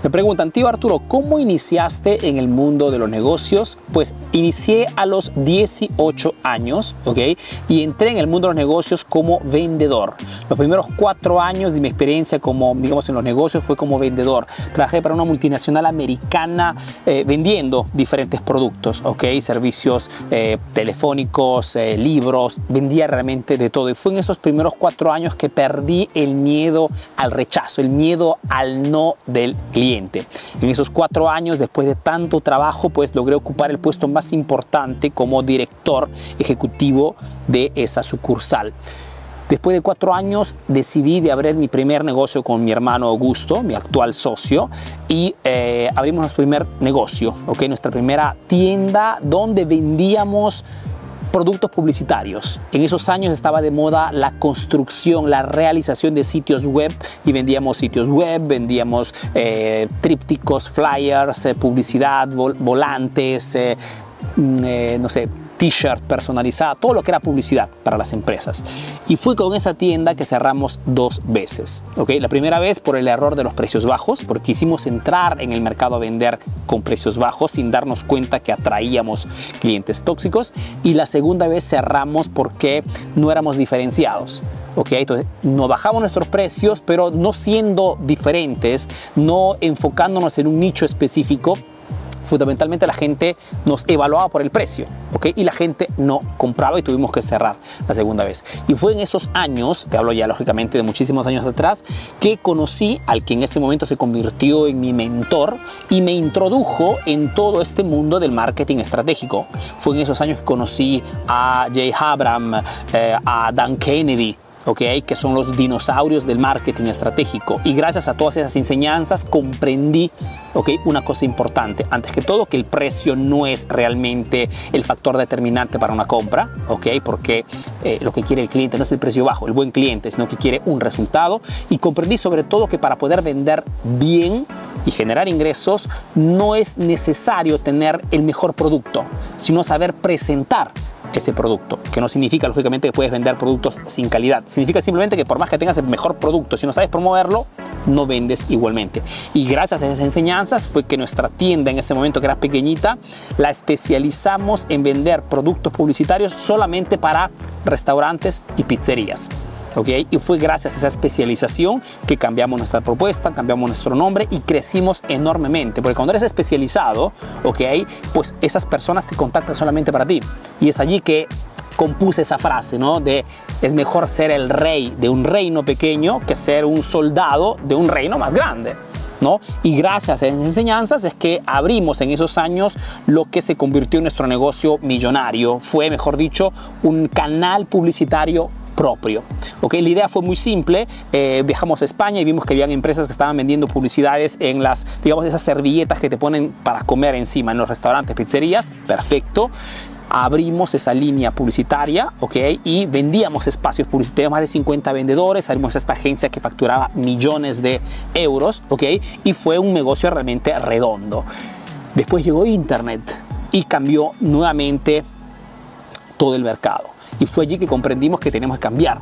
Me preguntan, tío Arturo, ¿cómo iniciaste en el mundo de los negocios? Pues inicié a los 18 años, ¿ok? Y entré en el mundo de los negocios como vendedor. Los primeros cuatro años de mi experiencia como, digamos, en los negocios fue como vendedor. Trabajé para una multinacional americana eh, vendiendo diferentes productos, ¿ok? Servicios eh, telefónicos, eh, libros, vendía realmente de todo. Y fue en esos primeros cuatro años que perdí el miedo al rechazo, el miedo al no del cliente. En esos cuatro años, después de tanto trabajo, pues logré ocupar el puesto más importante como director ejecutivo de esa sucursal. Después de cuatro años decidí de abrir mi primer negocio con mi hermano Augusto, mi actual socio, y eh, abrimos nuestro primer negocio, nuestra primera tienda donde vendíamos productos publicitarios. En esos años estaba de moda la construcción, la realización de sitios web y vendíamos sitios web, vendíamos eh, trípticos, flyers, eh, publicidad, volantes, eh, mm, no sé, t-shirt personalizada, todo lo que era publicidad para las empresas. Y fue con esa tienda que cerramos dos veces. ¿okay? La primera vez por el error de los precios bajos, porque quisimos entrar en el mercado a vender con precios bajos sin darnos cuenta que atraíamos clientes tóxicos. Y la segunda vez cerramos porque no éramos diferenciados. Okay, entonces, no bajamos nuestros precios, pero no siendo diferentes, no enfocándonos en un nicho específico, fundamentalmente la gente nos evaluaba por el precio, ¿ok? Y la gente no compraba y tuvimos que cerrar la segunda vez. Y fue en esos años, te hablo ya lógicamente de muchísimos años atrás, que conocí al que en ese momento se convirtió en mi mentor y me introdujo en todo este mundo del marketing estratégico. Fue en esos años que conocí a Jay Abram, eh, a Dan Kennedy, Okay, que son los dinosaurios del marketing estratégico. Y gracias a todas esas enseñanzas comprendí okay, una cosa importante. Antes que todo, que el precio no es realmente el factor determinante para una compra, porque eh, lo que quiere el cliente no es el precio bajo, el buen cliente, sino que quiere un resultado. Y comprendí sobre todo que para poder vender bien y generar ingresos no es necesario tener el mejor producto, sino saber presentar ese producto, que no significa lógicamente que puedes vender productos sin calidad, significa simplemente que por más que tengas el mejor producto, si no sabes promoverlo, no vendes igualmente. Y gracias a esas enseñanzas fue que nuestra tienda en ese momento que era pequeñita, la especializamos en vender productos publicitarios solamente para restaurantes y pizzerías. Y fue gracias a esa especialización que cambiamos nuestra propuesta, cambiamos nuestro nombre y crecimos enormemente. Porque cuando eres especializado, ¿ok? Pues esas personas te contactan solamente para ti. Y es allí que compuse esa frase, ¿no? De es mejor ser el rey de un reino pequeño que ser un soldado de un reino más grande. ¿No? Y gracias a esas enseñanzas es que abrimos en esos años lo que se convirtió en nuestro negocio millonario. Fue, mejor dicho, un canal publicitario propio. La idea fue muy simple, eh, viajamos a España y vimos que habían empresas que estaban vendiendo publicidades en las, digamos, esas servilletas que te ponen para comer encima en los restaurantes, pizzerías, perfecto abrimos esa línea publicitaria, ¿ok? Y vendíamos espacios publicitarios, más de 50 vendedores, abrimos esta agencia que facturaba millones de euros, ¿ok? Y fue un negocio realmente redondo. Después llegó Internet y cambió nuevamente todo el mercado. Y fue allí que comprendimos que tenemos que cambiar.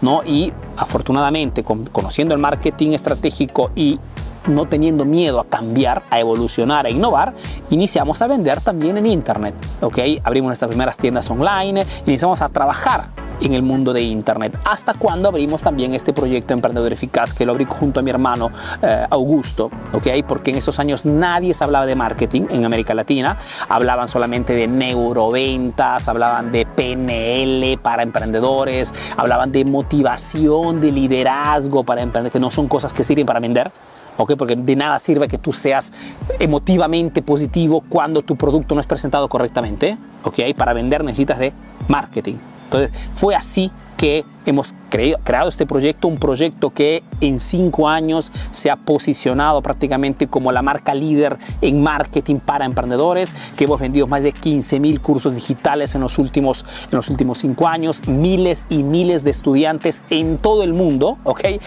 ¿no? Y afortunadamente, conociendo el marketing estratégico y no teniendo miedo a cambiar, a evolucionar, a innovar, iniciamos a vender también en Internet. ¿ok? Abrimos nuestras primeras tiendas online, iniciamos a trabajar en el mundo de Internet. Hasta cuando abrimos también este proyecto Emprendedor Eficaz, que lo abrí junto a mi hermano eh, Augusto, ¿ok? Porque en esos años nadie se hablaba de marketing en América Latina, hablaban solamente de neuroventas, hablaban de PNL para emprendedores, hablaban de motivación, de liderazgo para emprender, que no son cosas que sirven para vender. ¿Ok? Porque de nada sirve que tú seas emotivamente positivo cuando tu producto no es presentado correctamente, ¿ok? Para vender necesitas de marketing. Entonces fue así que hemos creado este proyecto, un proyecto que en cinco años se ha posicionado prácticamente como la marca líder en marketing para emprendedores, que hemos vendido más de 15 mil cursos digitales en los, últimos, en los últimos cinco años, miles y miles de estudiantes en todo el mundo.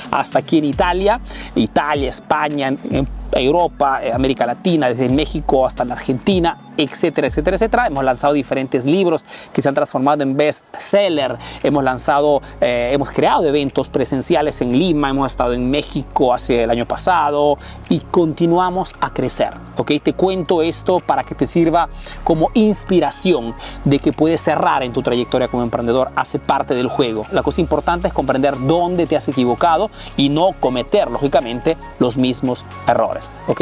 Hasta aquí en Italia, Italia, España, Europa, América Latina, desde México hasta la Argentina, etcétera, etcétera, etcétera. Hemos lanzado diferentes libros que se han transformado en best-seller. Hemos lanzado, eh, hemos creado eventos presenciales en Lima, hemos estado en México hace el año pasado y continuamos a crecer. ¿ok? Te cuento esto para que te sirva como inspiración de que puedes cerrar en tu trayectoria como emprendedor. Hace parte del juego. La cosa importante es comprender dónde te has equivocado y no cometer, lógicamente, los mismos errores. ¿ok?